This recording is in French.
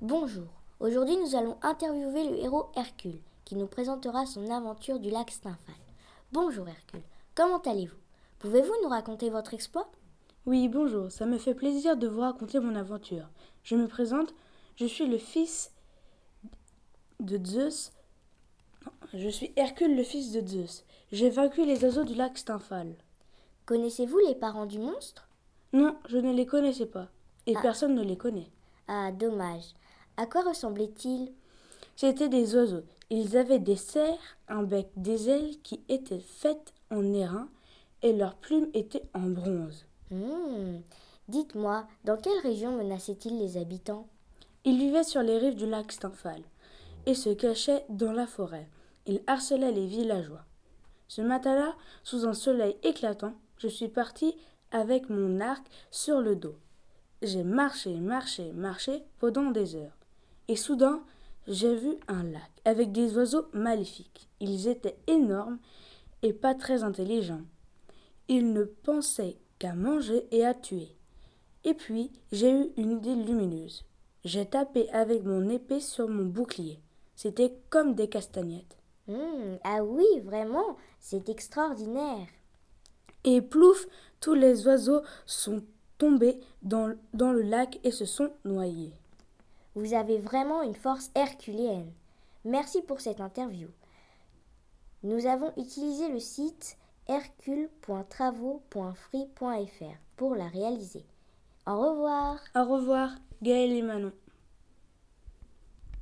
Bonjour. Aujourd'hui, nous allons interviewer le héros Hercule, qui nous présentera son aventure du lac Stymphal. Bonjour Hercule. Comment allez-vous? Pouvez-vous nous raconter votre exploit? Oui, bonjour. Ça me fait plaisir de vous raconter mon aventure. Je me présente. Je suis le fils de Zeus. Non, je suis Hercule, le fils de Zeus. J'ai vaincu les oiseaux du lac Stymphal. Connaissez-vous les parents du monstre? Non, je ne les connaissais pas. Et Ah. personne ne les connaît. Ah, dommage. À quoi ressemblaient-ils? C'étaient des oiseaux. Ils avaient des serres, un bec, des ailes qui étaient faites en airain et leurs plumes étaient en bronze. Hmm. Dites-moi, dans quelle région menaçaient-ils les habitants? Ils vivaient sur les rives du lac Stymphal et se cachaient dans la forêt. Ils harcelaient les villageois. Ce matin-là, sous un soleil éclatant, je suis parti avec mon arc sur le dos. J'ai marché, marché, marché pendant des heures. Et soudain, j'ai vu un lac avec des oiseaux maléfiques. Ils étaient énormes et pas très intelligents. Ils ne pensaient qu'à manger et à tuer. Et puis, j'ai eu une idée lumineuse. J'ai tapé avec mon épée sur mon bouclier. C'était comme des castagnettes. Hmm, Ah oui, vraiment, c'est extraordinaire. Et plouf, tous les oiseaux sont tombés dans, dans le lac et se sont noyés. Vous avez vraiment une force herculéenne. Merci pour cette interview. Nous avons utilisé le site hercule.travaux.free.fr pour la réaliser. Au revoir. Au revoir, Gaël et Manon.